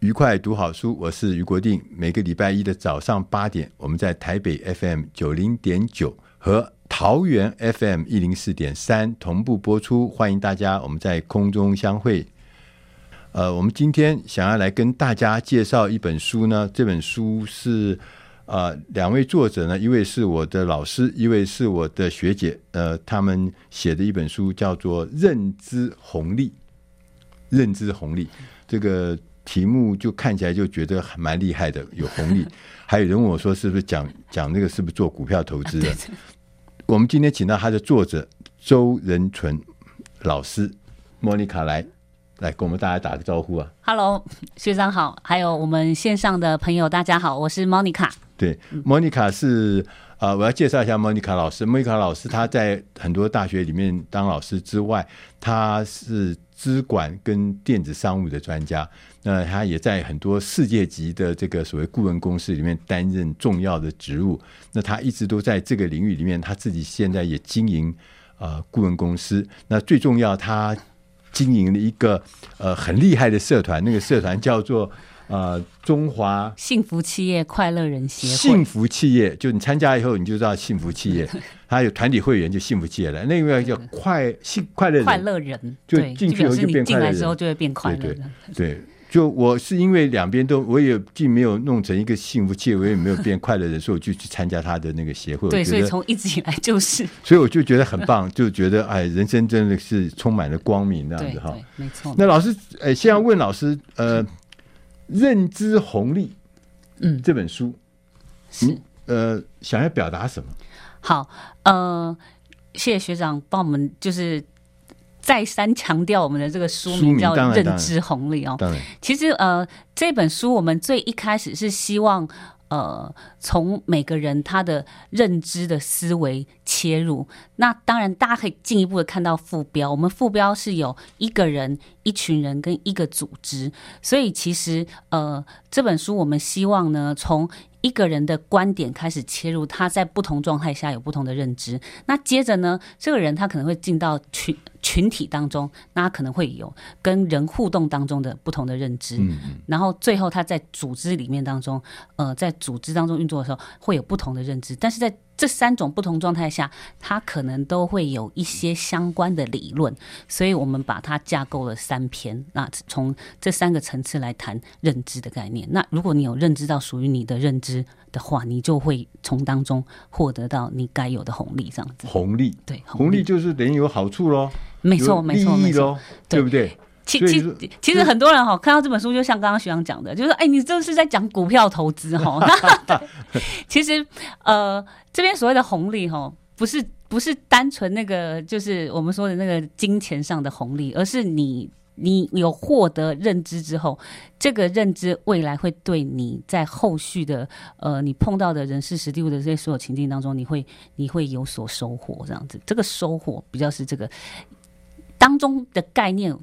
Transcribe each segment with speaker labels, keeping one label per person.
Speaker 1: 愉快读好书，我是俞国定。每个礼拜一的早上八点，我们在台北 FM 九零点九和。桃园 FM 一零四点三同步播出，欢迎大家，我们在空中相会。呃，我们今天想要来跟大家介绍一本书呢，这本书是呃两位作者呢，一位是我的老师，一位是我的学姐，呃，他们写的一本书叫做《认知红利》。认知红利这个题目就看起来就觉得还蛮厉害的，有红利。还有人问我说，是不是讲讲那个是不是做股票投资的？我们今天请到他的作者周仁纯老师莫妮卡来来跟我们大家打个招呼啊
Speaker 2: ！Hello，学长好，还有我们线上的朋友大家好，我是莫妮卡。
Speaker 1: 对，莫妮卡是啊、呃，我要介绍一下莫妮卡老师。莫妮卡老师他在很多大学里面当老师之外，他是资管跟电子商务的专家。那他也在很多世界级的这个所谓顾问公司里面担任重要的职务。那他一直都在这个领域里面，他自己现在也经营呃顾问公司。那最重要，他经营了一个呃很厉害的社团，那个社团叫做呃中华
Speaker 2: 幸福企业快乐人协会。
Speaker 1: 幸福企业，就你参加以后你就知道幸福企业，他有团体会员就幸福企业了。那个叫快幸快乐人，
Speaker 2: 快乐人，
Speaker 1: 就进去以后就变快乐人，
Speaker 2: 进来之后就会变快
Speaker 1: 乐对。就我是因为两边都，我也既没有弄成一个幸福界，我也没有变快乐人，所以我就去参加他的那个协会。
Speaker 2: 对，所以从一直以来就是，
Speaker 1: 所以我就觉得很棒，就觉得哎，人生真的是充满了光明那样子哈。
Speaker 2: 没错。
Speaker 1: 那老师，哎，先要问老师，呃，认知红利，嗯，这本书，是呃，想要表达什么？
Speaker 2: 好，呃，谢谢学长帮我们就是。再三强调，我们的这个书名叫《认知红利》哦。其实呃，这本书我们最一开始是希望呃，从每个人他的认知的思维切入。那当然，大家可以进一步的看到副标。我们副标是有一个人、一群人跟一个组织。所以其实呃，这本书我们希望呢，从一个人的观点开始切入，他在不同状态下有不同的认知。那接着呢，这个人他可能会进到群群体当中，那他可能会有跟人互动当中的不同的认知。嗯嗯。然后最后他在组织里面当中，呃，在组织当中运作的时候会有不同的认知。但是在这三种不同状态下，它可能都会有一些相关的理论。所以我们把它架构了三篇。那从这三个层次来谈认知的概念。那如果你有认知到属于你的认知，的话，你就会从当中获得到你该有的红利，这样子。
Speaker 1: 红利
Speaker 2: 对，
Speaker 1: 红利就是等于有好处喽，
Speaker 2: 没错，没错，没错，
Speaker 1: 对不对？
Speaker 2: 其其其实很多人哈看到这本书，就像刚刚徐阳讲的，就是哎，你这是在讲股票投资哈。其实呃，这边所谓的红利哈，不是不是单纯那个，就是我们说的那个金钱上的红利，而是你。你有获得认知之后，这个认知未来会对你在后续的呃，你碰到的人事、实地物的这些所有情境当中，你会你会有所收获，这样子。这个收获比较是这个当中的概念，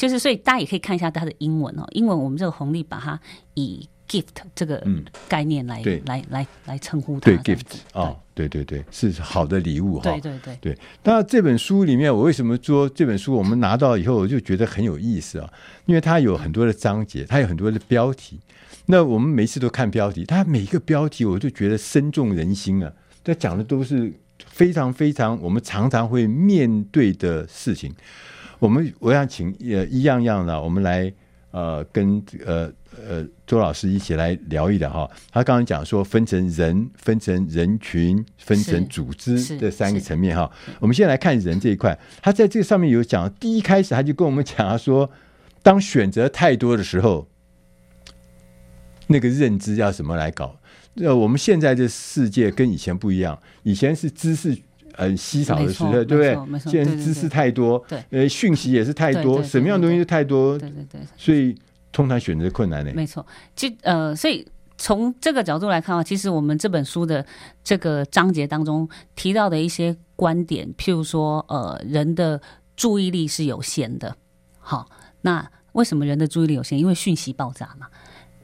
Speaker 2: 就是所以大家也可以看一下它的英文哦。英文我们这个红利把它以 gift 这个概念来、嗯、来来来称呼它。
Speaker 1: 对 gift 哦，对对对，是好的礼物哈。
Speaker 2: 对对对
Speaker 1: 对。那这本书里面，我为什么说这本书我们拿到以后，我就觉得很有意思啊？因为它有很多的章节，它有很多的标题。那我们每次都看标题，它每一个标题我就觉得深重人心啊。它讲的都是非常非常我们常常会面对的事情。我们我想请呃一样样的，我们来呃跟呃呃周老师一起来聊一聊哈。他刚刚讲说分成人、分成人群、分成组织这三个层面哈。我们先来看人这一块，他在这个上面有讲，第一开始他就跟我们讲他说，当选择太多的时候，那个认知要怎么来搞？呃，我们现在的世界跟以前不一样，以前是知识。很稀少的时候，对不对？现在知识太多，对，呃，讯息也是太多，什么样的东西都太多，对对对，所以通常选择困难呢。
Speaker 2: 没错，就呃，所以从这个角度来看啊，其实我们这本书的这个章节当中提到的一些观点，譬如说，呃，人的注意力是有限的。好，那为什么人的注意力有限？因为讯息爆炸嘛。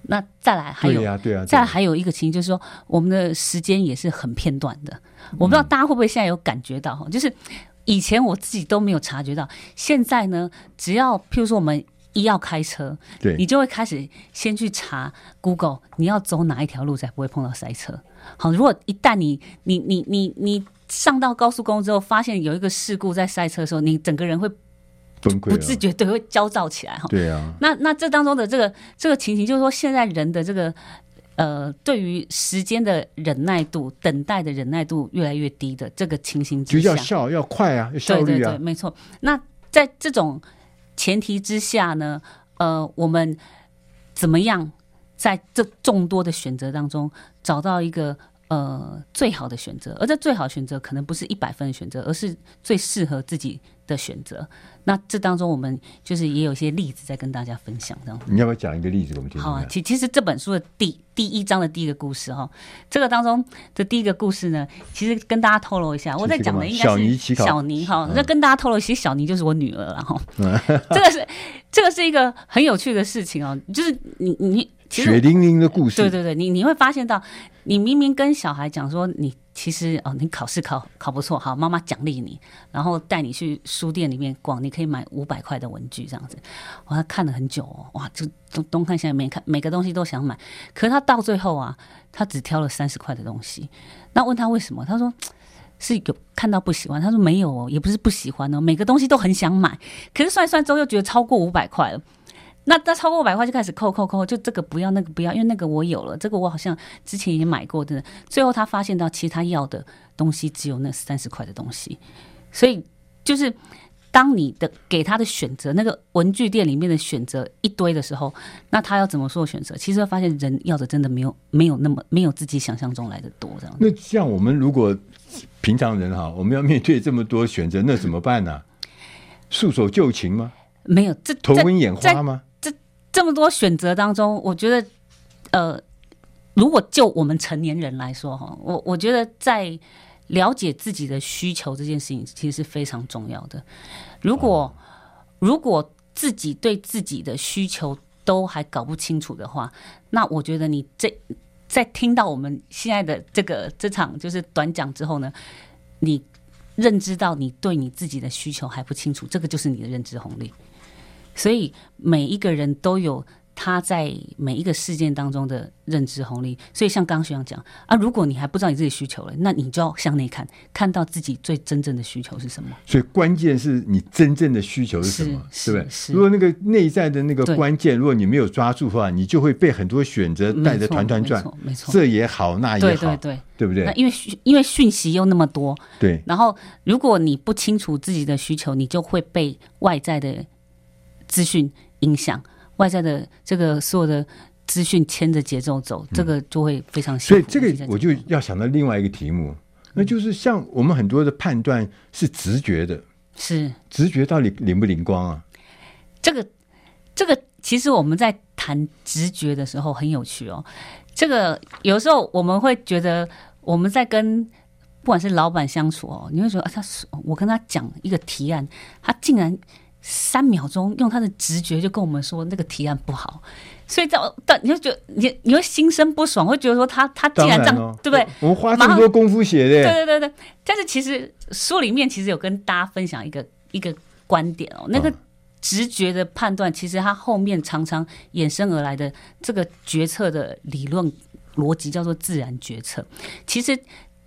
Speaker 2: 那再来还有，对啊，对啊，再来还有一个情形，就是说我们的时间也是很片段的。我不知道大家会不会现在有感觉到哈，就是以前我自己都没有察觉到，现在呢，只要譬如说我们一要开车，对，你就会开始先去查 Google，你要走哪一条路才不会碰到塞车。好，如果一旦你你你你你上到高速公路之后，发现有一个事故在塞车的时候，你整个人会。不自觉对会焦躁起来哈，对啊，那那这当中的这个这个情形，就是说现在人的这个呃，对于时间的忍耐度、等待的忍耐度越来越低的这个情形之下，
Speaker 1: 就要效要快啊，要效率啊，
Speaker 2: 对对对，没错。那在这种前提之下呢，呃，我们怎么样在这众多的选择当中找到一个呃最好的选择？而这最好选择可能不是一百分的选择，而是最适合自己的选择。那这当中，我们就是也有一些例子在跟大家分享，这样。
Speaker 1: 你要不要讲一个例子给我们听？好啊，
Speaker 2: 其其实这本书的第第一章的第一个故事哈，这个当中的第一个故事呢，其实跟大家透露一下，我在讲的应该是小尼小尼哈，那跟大家透露，其实小尼就是我女儿了哈。这个是这个是一个很有趣的事情哦，就是你你
Speaker 1: 血淋淋的故事，
Speaker 2: 对对对，你你会发现到，你明明跟小孩讲说你。其实哦，你考试考考不错，好，妈妈奖励你，然后带你去书店里面逛，你可以买五百块的文具这样子。我还看了很久哦，哇，就东东看西看，没看每个东西都想买，可是他到最后啊，他只挑了三十块的东西。那问他为什么？他说是有看到不喜欢。他说没有哦，也不是不喜欢哦，每个东西都很想买，可是算一算之后又觉得超过五百块了。那那超过五百块就开始扣扣扣，就这个不要，那个不要，因为那个我有了，这个我好像之前也买过的。最后他发现到，其实他要的东西只有那三十块的东西，所以就是当你的给他的选择，那个文具店里面的选择一堆的时候，那他要怎么做选择？其实会发现人要的真的没有没有那么没有自己想象中来的多这样。
Speaker 1: 那像我们如果平常人哈，我们要面对这么多选择，那怎么办呢、啊？束手就擒吗？
Speaker 2: 没有，这
Speaker 1: 头昏眼花吗？
Speaker 2: 这么多选择当中，我觉得，呃，如果就我们成年人来说，哈，我我觉得在了解自己的需求这件事情，其实是非常重要的。如果如果自己对自己的需求都还搞不清楚的话，那我觉得你这在听到我们现在的这个这场就是短讲之后呢，你认知到你对你自己的需求还不清楚，这个就是你的认知红利。所以每一个人都有他在每一个事件当中的认知红利。所以像刚刚学长讲啊，如果你还不知道你自己需求了，那你就要向内看，看到自己最真正的需求是什么。
Speaker 1: 所以关键是你真正的需求是什么，是不是？如果那个内在的那个关键，如果你没有抓住的话，你就会被很多选择带着团团转。没错，这也好，那也好，对对对，对不对？
Speaker 2: 那因为因为讯息又那么多，
Speaker 1: 对。
Speaker 2: 然后如果你不清楚自己的需求，你就会被外在的。资讯影响外在的这个所有的资讯牵着节奏走，这个就会非常。
Speaker 1: 所以这个我就要想到另外一个题目，那就是像我们很多的判断是直觉的，是直觉到底灵不灵光啊？
Speaker 2: 这个这个其实我们在谈直觉的时候很有趣哦。这个有时候我们会觉得我们在跟不管是老板相处哦，你会说啊，他我跟他讲一个提案，他竟然。三秒钟，用他的直觉就跟我们说那个提案不好，所以到到你就觉得你你会心生不爽，会觉得说他他竟然这样，
Speaker 1: 哦、
Speaker 2: 对不对？
Speaker 1: 我们花这么多功夫写的，
Speaker 2: 对对对对。但是其实书里面其实有跟大家分享一个一个观点哦，那个直觉的判断，其实它后面常常衍生而来的这个决策的理论逻辑叫做自然决策。其实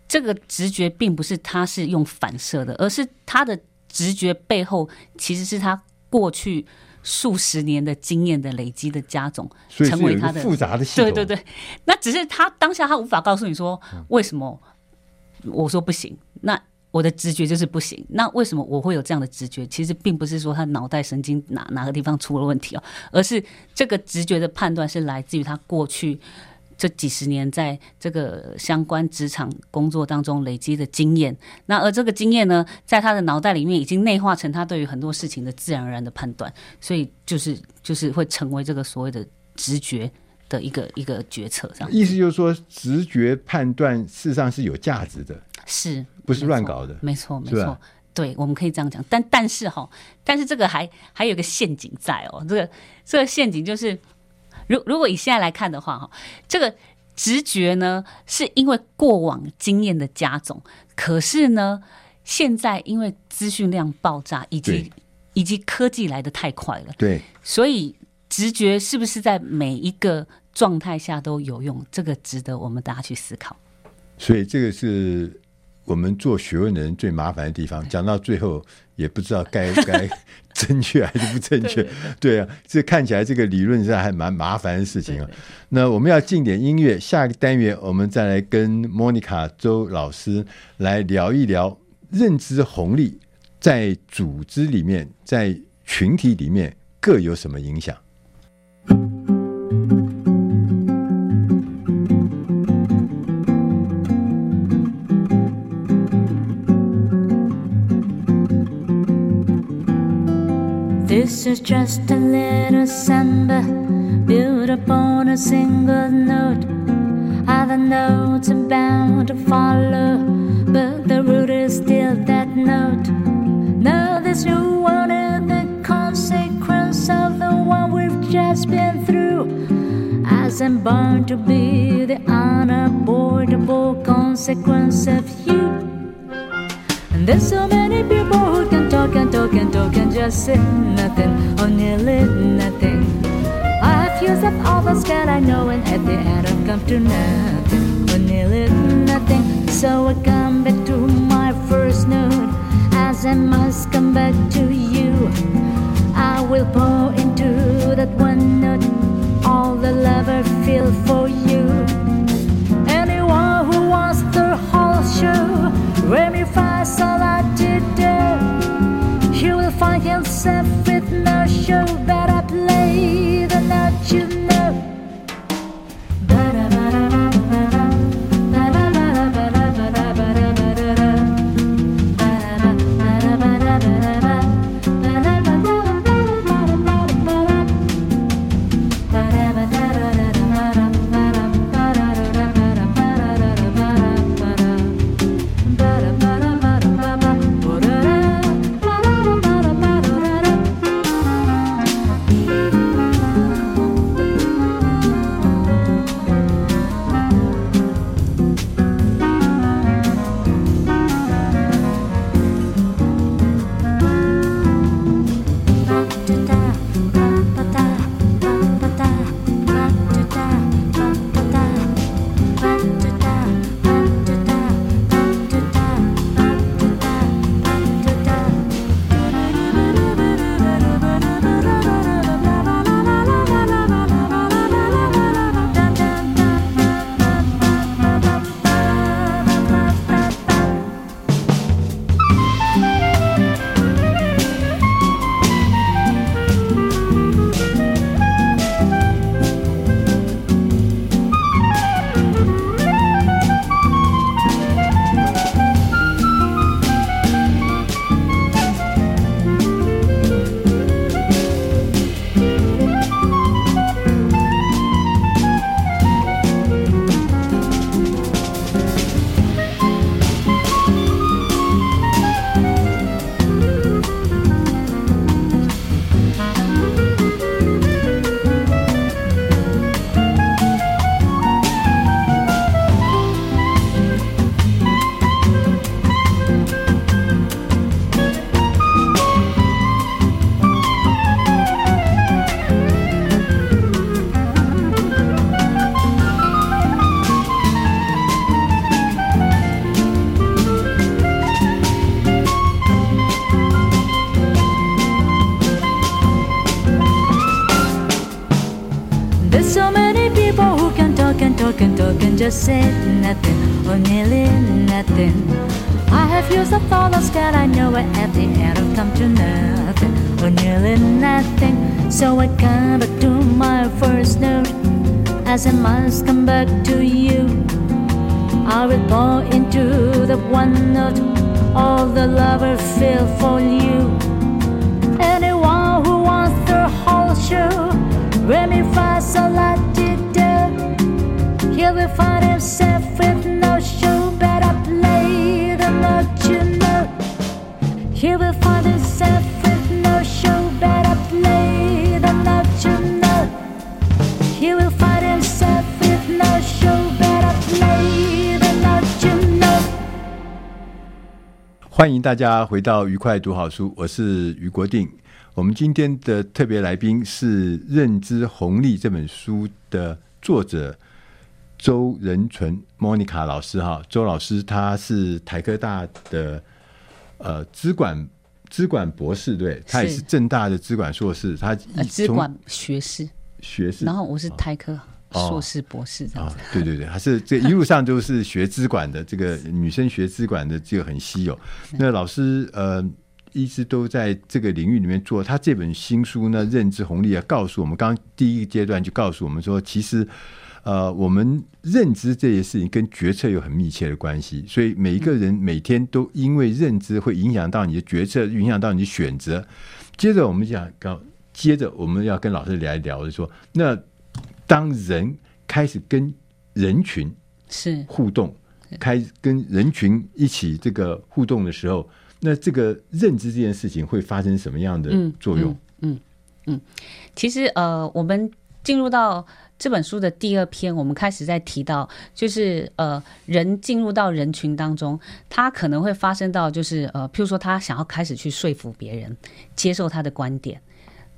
Speaker 2: 这个直觉并不是他是用反射的，而是他的直觉背后其实是他过去。数十年的经验的累积的加总，成为他的
Speaker 1: 复杂的系统。
Speaker 2: 对对对，那只是他当下他无法告诉你说为什么我说不行，那我的直觉就是不行。那为什么我会有这样的直觉？其实并不是说他脑袋神经哪哪个地方出了问题哦，而是这个直觉的判断是来自于他过去。这几十年在这个相关职场工作当中累积的经验，那而这个经验呢，在他的脑袋里面已经内化成他对于很多事情的自然而然的判断，所以就是就是会成为这个所谓的直觉的一个一个决策。这样
Speaker 1: 意思就是说，直觉判断事实上是有价值的，
Speaker 2: 是
Speaker 1: 不是乱搞的？
Speaker 2: 没错，没错，对，我们可以这样讲。但但是哈，但是这个还还有个陷阱在哦，这个这个陷阱就是。如如果以现在来看的话，哈，这个直觉呢，是因为过往经验的加总。可是呢，现在因为资讯量爆炸，以及以及科技来的太快了，
Speaker 1: 对，
Speaker 2: 所以直觉是不是在每一个状态下都有用？这个值得我们大家去思考。
Speaker 1: 所以这个是。我们做学问的人最麻烦的地方，讲到最后也不知道该 该正确 还是不正确。对啊，这看起来这个理论上还蛮麻烦的事情啊。那我们要进点音乐，下一个单元我们再来跟莫妮卡周老师来聊一聊认知红利在组织里面、在群体里面各有什么影响。
Speaker 3: This is just a little samba built upon a single note. Other notes are bound to follow, but the root is still that note. Now this new one is the consequence of the one we've just been through. As I'm bound to be the unavoidable consequence of you. And there's so many people who can talk and talk and talk just say nothing or nearly nothing. I've used up all the skill I know and at the end I've come to nothing or nearly nothing. So I come back to my first note as I must come back to you. I will pour into that one note all the love I feel for you. Anyone who wants the whole show, except said nothing, or nearly nothing. I have used up all the scat I know it at the end of come to nothing, or nearly nothing. So I come back to my first note, as I must come back to you. I will pour into the one note all the love I feel for you. Anyone who wants the whole show, let me find so la
Speaker 1: 欢迎大家回到愉快读好书，我是于国定。我们今天的特别来宾是《认知红利》这本书的作者周仁纯 Monica 老师哈，周老师他是台科大的呃资管资管博士，对，他也是正大的资管硕士，他
Speaker 2: 呃资管学士
Speaker 1: 学士，
Speaker 2: 然后我是台科。硕士、博士这样子、
Speaker 1: 哦，对对对，还是这一路上都是学资管的，这个女生学资管的这个很稀有。那老师呃，一直都在这个领域里面做。他这本新书呢，《认知红利》啊，告诉我们，刚刚第一个阶段就告诉我们说，其实呃，我们认知这些事情跟决策有很密切的关系。所以每一个人每天都因为认知会影响到你的决策，影响到你的选择。接着我们讲，刚接着我们要跟老师来聊就说，那。当人开始跟人群是互动，开跟人群一起这个互动的时候，那这个认知这件事情会发生什么样的作用？
Speaker 2: 嗯嗯，嗯，其实呃，我们进入到这本书的第二篇，我们开始在提到，就是呃，人进入到人群当中，他可能会发生到就是呃，譬如说他想要开始去说服别人接受他的观点。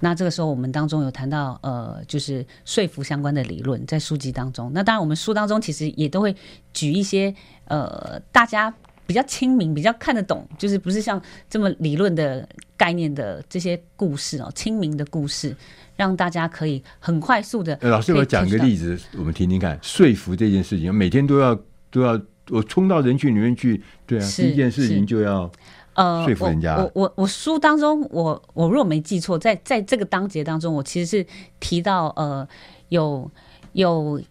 Speaker 2: 那这个时候，我们当中有谈到，呃，就是说服相关的理论，在书籍当中。那当然，我们书当中其实也都会举一些，呃，大家比较亲民、比较看得懂，就是不是像这么理论的概念的这些故事哦，亲民的故事，让大家可以很快速的。
Speaker 1: 老师，我讲个例子，我们听听看。说服这件事情，每天都要都要，我冲到人群里面去，对啊，第一件事情就要。呃，说服人家。
Speaker 2: 我我我书当中，我我如果没记错，在在这个章节当中，我其实是提到呃，有有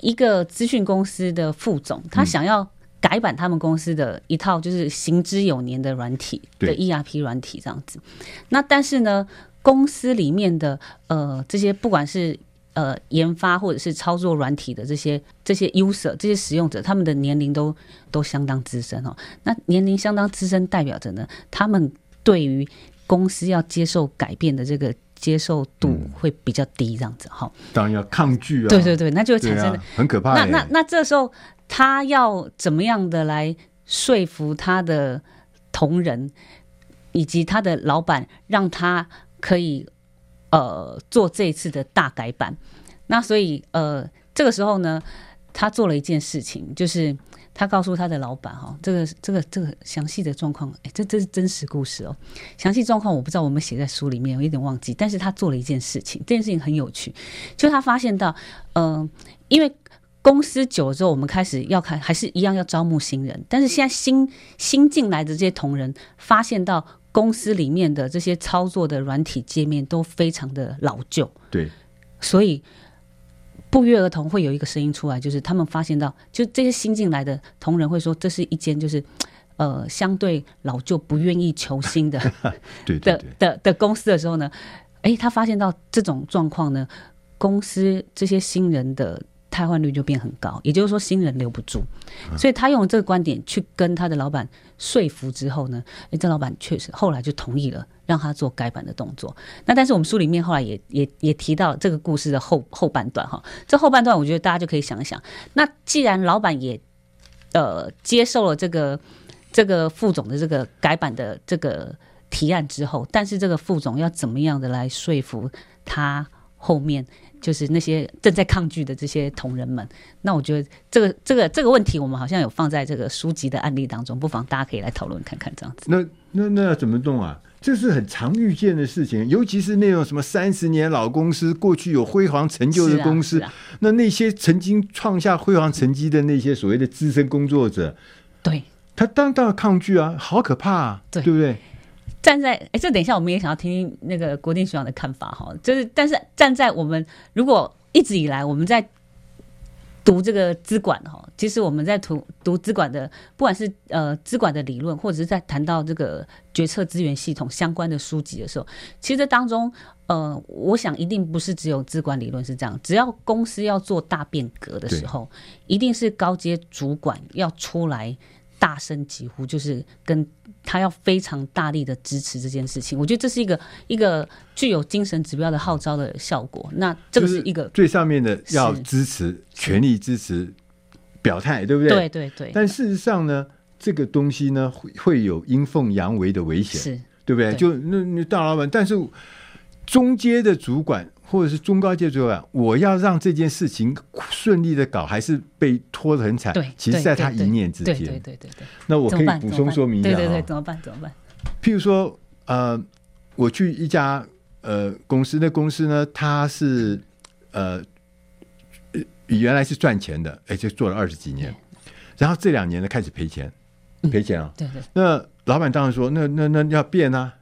Speaker 2: 一个资讯公司的副总，他想要改版他们公司的一套就是行之有年的软体的 ERP 软体这样子。那但是呢，公司里面的呃这些不管是呃，研发或者是操作软体的这些这些 user 这些使用者，他们的年龄都都相当资深哦。那年龄相当资深，代表着呢，他们对于公司要接受改变的这个接受度会比较低，这样子哈、嗯。
Speaker 1: 当然要抗拒啊。
Speaker 2: 对对对，那就会产生、啊、
Speaker 1: 很可怕。
Speaker 2: 那那那这时候他要怎么样的来说服他的同仁以及他的老板，让他可以。呃，做这次的大改版，那所以呃，这个时候呢，他做了一件事情，就是他告诉他的老板哈，这个这个这个详细的状况，哎，这这是真实故事哦。详细状况我不知道，我们写在书里面，我有点忘记。但是他做了一件事情，这件事情很有趣，就他发现到，嗯、因为公司久了之后，我们开始要看，还是一样要招募新人，但是现在新新进来的这些同仁发现到。公司里面的这些操作的软体界面都非常的老旧，
Speaker 1: 对，
Speaker 2: 所以不约而同会有一个声音出来，就是他们发现到，就这些新进来的同仁会说，这是一间就是呃相对老旧、不愿意求新的 的的的公司的时候呢，哎，他发现到这种状况呢，公司这些新人的。汰换率就变很高，也就是说新人留不住，所以他用这个观点去跟他的老板说服之后呢，诶，这老板确实后来就同意了，让他做改版的动作。那但是我们书里面后来也也也提到这个故事的后后半段哈，这后半段我觉得大家就可以想一想，那既然老板也呃接受了这个这个副总的这个改版的这个提案之后，但是这个副总要怎么样的来说服他后面？就是那些正在抗拒的这些同仁们，那我觉得这个这个这个问题，我们好像有放在这个书籍的案例当中，不妨大家可以来讨论看看这样子。
Speaker 1: 那那那要怎么弄啊？这是很常遇见的事情，尤其是那种什么三十年老公司，过去有辉煌成就的公司，啊啊、那那些曾经创下辉煌成绩的那些所谓的资深工作者，
Speaker 2: 对，
Speaker 1: 他当当然抗拒啊，好可怕啊，对，对不对？
Speaker 2: 站在哎，这等一下我们也想要听听那个国定学长的看法哈，就是但是站在我们如果一直以来我们在。读这个资管哈，其实我们在读读资管的，不管是呃资管的理论，或者是在谈到这个决策资源系统相关的书籍的时候，其实这当中，呃，我想一定不是只有资管理论是这样，只要公司要做大变革的时候，一定是高阶主管要出来。大声疾呼，就是跟他要非常大力的支持这件事情。我觉得这是一个一个具有精神指标的号召的效果。那这个是一个
Speaker 1: 最上面的要支持，全力支持表态，对不对？
Speaker 2: 对对对。
Speaker 1: 但事实上呢，这个东西呢会会有阴奉阳违的危险，是对不对？对就那那大老板，但是中阶的主管。或者是中高阶主管，我要让这件事情顺利的搞，还是被拖得很惨？
Speaker 2: 对，
Speaker 1: 其实在他一念之间。
Speaker 2: 对对对对对。
Speaker 1: 那我可以补充说明一下。
Speaker 2: 对对对，怎么办？怎么办？
Speaker 1: 譬如说，呃，我去一家呃公司，那公司呢，它是呃原来是赚钱的，而且做了二十几年，然后这两年呢开始赔钱，赔钱啊。对对。那老板当然说，那那那要变啊，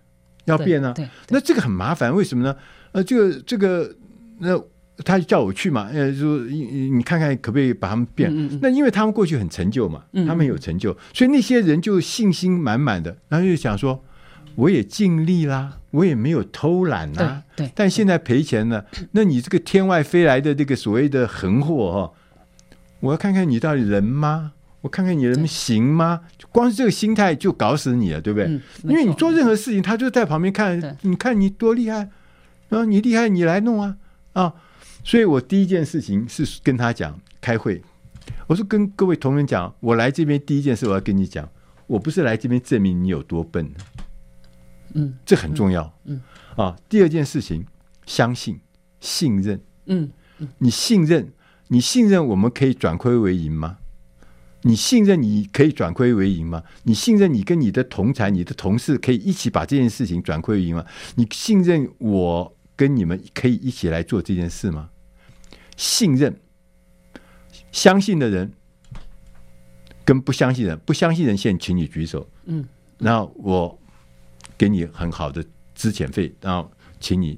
Speaker 1: 要变啊。对。那这个很麻烦，为什么呢？呃，这个这个，那他叫我去嘛，呃，说你你看看可不可以把他们变？嗯嗯，那因为他们过去很成就嘛，他们有成就，所以那些人就信心满满的，然后就想说，我也尽力啦，我也没有偷懒啦，对，对，但现在赔钱了，那你这个天外飞来的这个所谓的横祸哈，我要看看你到底人吗？我看看你人行吗？光是这个心态就搞死你了，对不对？嗯，因为你做任何事情，他就在旁边看，你看你多厉害。啊，你厉害，你来弄啊！啊，所以我第一件事情是跟他讲开会。我说跟各位同仁讲，我来这边第一件事我要跟你讲，我不是来这边证明你有多笨。嗯，这很重要。嗯，嗯啊，第二件事情，相信、信任。嗯，嗯你信任，你信任我们可以转亏为盈吗？你信任你可以转亏为盈吗？你信任你跟你的同才、你的同事可以一起把这件事情转亏为盈吗？你信任我？跟你们可以一起来做这件事吗？信任、相信的人跟不相信人，不相信人先请你举手。嗯，然后我给你很好的资遣费，然后请你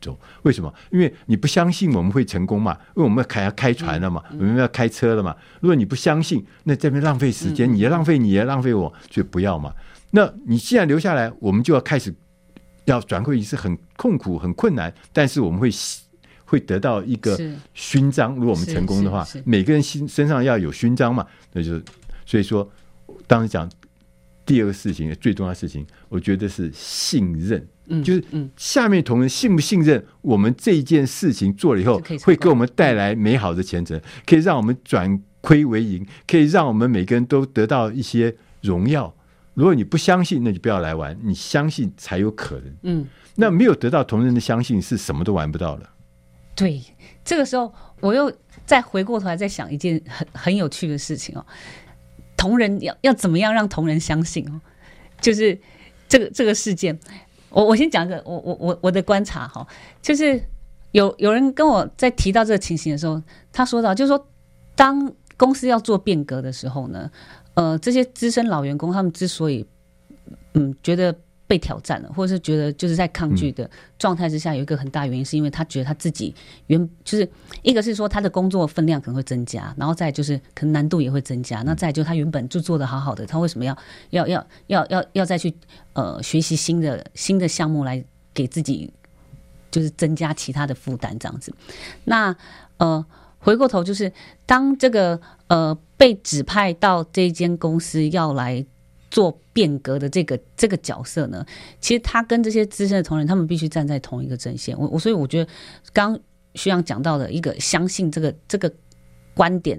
Speaker 1: 走。为什么？因为你不相信我们会成功嘛？因为我们要开要开船了嘛，我们要开车了嘛。如果你不相信，那这边浪费时间，你也浪费，你也浪费我，就不要嘛。那你既然留下来，我们就要开始。要转会是很痛苦、很困难，但是我们会会得到一个勋章。如果我们成功的话，每个人心身上要有勋章嘛，那就是所以说，当时讲第二个事情最重要的事情，我觉得是信任，嗯，就是下面同仁信不信任我们这一件事情做了以后会给我们带来美好的前程，可以让我们转亏为盈，可以让我们每个人都得到一些荣耀。如果你不相信，那就不要来玩。你相信才有可能。嗯，那没有得到同仁的相信，是什么都玩不到了。
Speaker 2: 对，这个时候我又再回过头来再想一件很很有趣的事情哦。同仁要要怎么样让同仁相信哦？就是这个这个事件，我我先讲一个我我我我的观察哈，就是有有人跟我在提到这个情形的时候，他说到就是说，当公司要做变革的时候呢。呃，这些资深老员工，他们之所以嗯觉得被挑战了，或者是觉得就是在抗拒的状态之下，有一个很大原因，是因为他觉得他自己原就是一个是说他的工作分量可能会增加，然后再就是可能难度也会增加，那再就他原本就做得好好的，他为什么要要要要要要再去呃学习新的新的项目来给自己就是增加其他的负担这样子？那呃。回过头就是，当这个呃被指派到这间公司要来做变革的这个这个角色呢，其实他跟这些资深的同仁，他们必须站在同一个阵线。我我所以我觉得，刚徐阳讲到的一个相信这个这个观点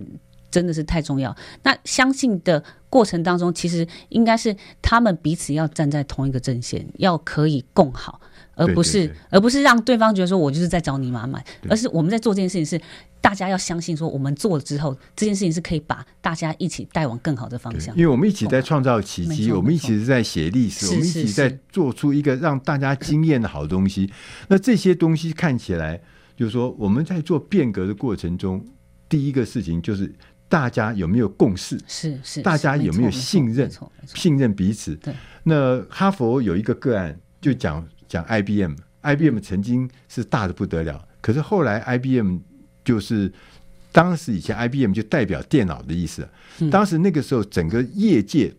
Speaker 2: 真的是太重要。那相信的过程当中，其实应该是他们彼此要站在同一个阵线，要可以共好，而不是而不是让对方觉得说我就是在找你麻烦，而是我们在做这件事情是大家要相信说我们做了之后，这件事情是可以把大家一起带往更好的方向。
Speaker 1: 因为我们一起在创造奇迹，我们一起是在写历史，我们一起在做出一个让大家惊艳的好东西。那这些东西看起来，就是说我们在做变革的过程中，第一个事情就是。大家有没有共识？
Speaker 2: 是是，
Speaker 1: 大家有没有信任？信任彼此。对。那哈佛有一个个案，就讲讲 IBM。IBM 曾经是大的不得了，可是后来 IBM 就是当时以前 IBM 就代表电脑的意思。当时那个时候，整个业界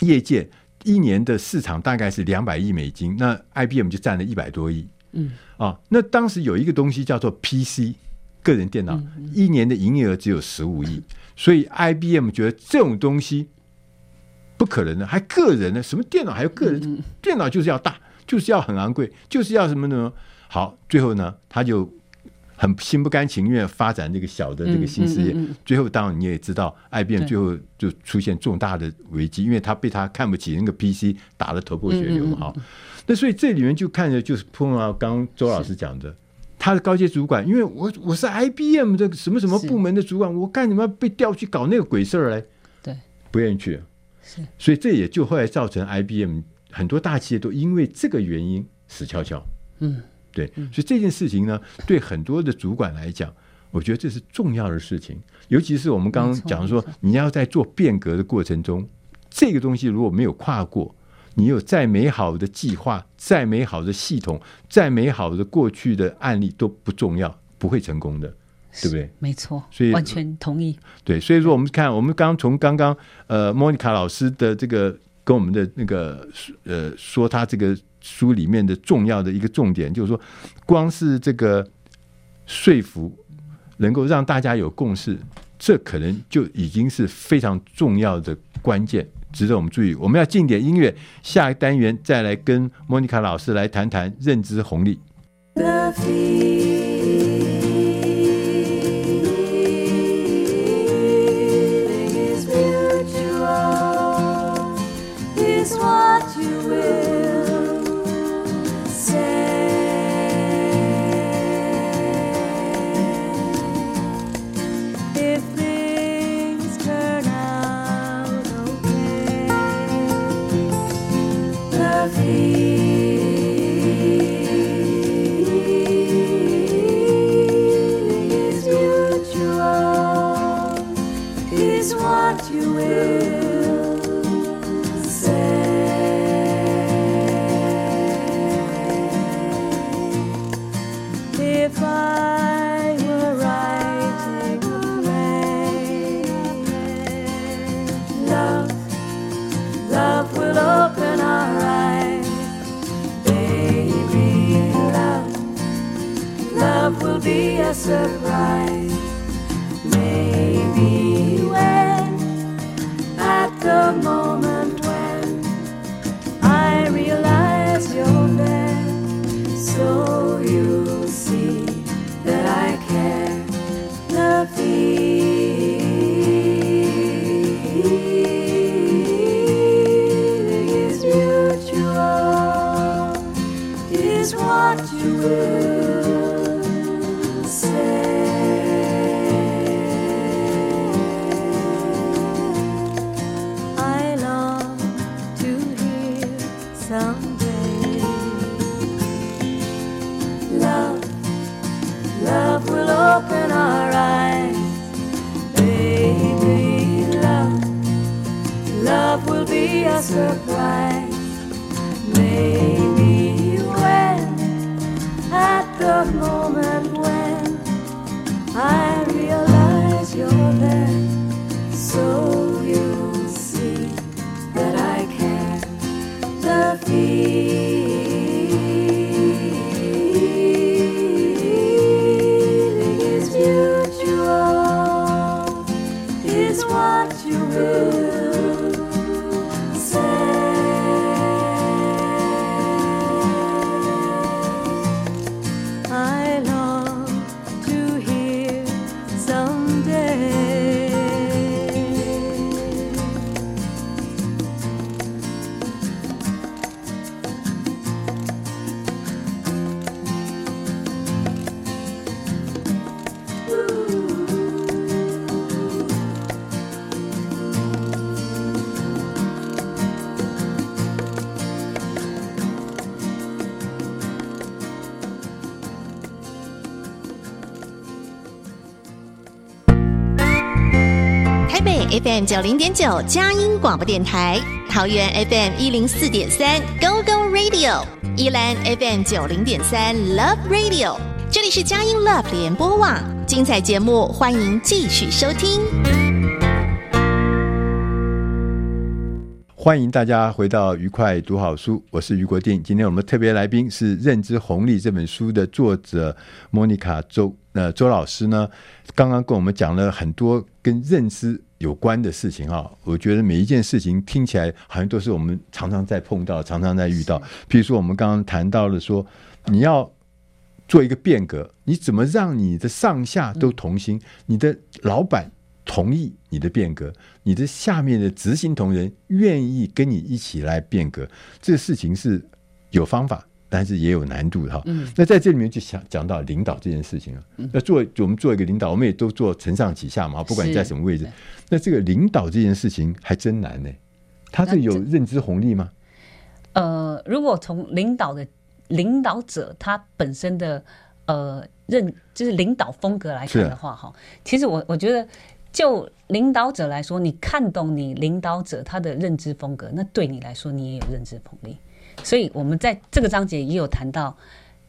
Speaker 1: 业界一年的市场大概是两百亿美金，那 IBM 就占了一百多亿。嗯。啊，那当时有一个东西叫做 PC。个人电脑一年的营业额只有十五亿，所以 IBM 觉得这种东西不可能的，还个人呢？什么电脑还有个人？电脑就是要大，就是要很昂贵，就是要什么呢？好，最后呢，他就很心不甘情愿发展这个小的这个新事业。最后，当然你也知道，IBM 最后就出现重大的危机，因为他被他看不起那个 PC 打得头破血流嘛。好，那所以这里面就看着就是碰到刚刚周老师讲的。他的高阶主管，因为我我是 IBM 的什么什么部门的主管，我干什么被调去搞那个鬼事儿嘞？
Speaker 2: 对，
Speaker 1: 不愿意去。是，所以这也就后来造成 IBM 很多大企业都因为这个原因死翘翘。嗯，对，所以这件事情呢，对很多的主管来讲，我觉得这是重要的事情，尤其是我们刚刚讲说，你要在做变革的过程中，这个东西如果没有跨过。你有再美好的计划，再美好的系统，再美好的过去的案例都不重要，不会成功的，对不对？
Speaker 2: 没错，
Speaker 1: 所以
Speaker 2: 完全同意。
Speaker 1: 对，所以说我们看，我们刚从刚刚呃，莫妮卡老师的这个跟我们的那个呃说，他这个书里面的重要的一个重点，就是说，光是这个说服能够让大家有共识，这可能就已经是非常重要的关键。值得我们注意，我们要进点音乐，下一单元再来跟莫妮卡老师来谈谈认知红利。
Speaker 3: is what you will say. If I were writing a play, love, love will open our eyes. Baby, love, love will be a surprise. what you will.
Speaker 4: FM 九零点九佳音广播电台，桃园 FM 一零四点三 Go Go Radio，宜兰 FM 九零点三 Love Radio，这里是佳音 Love 联播网，精彩节目欢迎继续收听。
Speaker 1: 欢迎大家回到愉快读好书，我是余国定。今天我们特别来宾是《认知红利》这本书的作者莫妮卡周。那周老师呢，刚刚跟我们讲了很多跟认知有关的事情啊。我觉得每一件事情听起来好像都是我们常常在碰到、常常在遇到。譬如说，我们刚刚谈到了说，你要做一个变革，你怎么让你的上下都同心？你的老板。同意你的变革，你的下面的执行同仁愿意跟你一起来变革，这个事情是有方法，但是也有难度的哈。嗯，那在这里面就想讲到领导这件事情了。那做我们做一个领导，我们也都做承上启下嘛，不管你在什么位置。那这个领导这件事情还真难呢。他这有认知红利吗？
Speaker 2: 呃，如果从领导的领导者他本身的呃认就是领导风格来看的话，哈，其实我我觉得。就领导者来说，你看懂你领导者他的认知风格，那对你来说你也有认知红利。所以，我们在这个章节也有谈到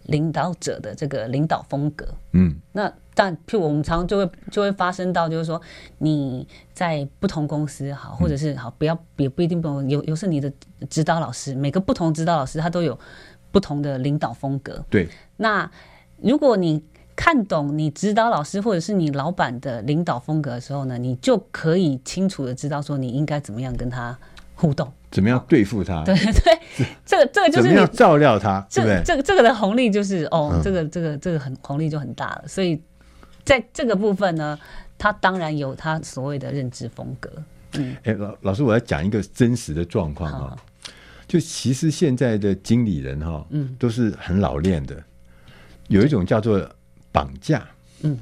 Speaker 2: 领导者的这个领导风格。嗯，那但譬如我们常常就会就会发生到，就是说你在不同公司好，或者是好，不要也不一定不同，有有是你的指导老师，每个不同指导老师他都有不同的领导风格。
Speaker 1: 对，
Speaker 2: 那如果你看懂你指导老师或者是你老板的领导风格的时候呢，你就可以清楚的知道说你应该怎么样跟他互动，
Speaker 1: 怎么样对付他。
Speaker 2: 对 对，这个这个就是你
Speaker 1: 要照料他，对不对？
Speaker 2: 这个这个的红利就是哦，这个这个这个很红利就很大了。所以在这个部分呢，他当然有他所谓的认知风格。嗯，
Speaker 1: 哎，老老师，我要讲一个真实的状况哈，就其实现在的经理人哈，嗯，都是很老练的，有一种叫做。绑架，嗯，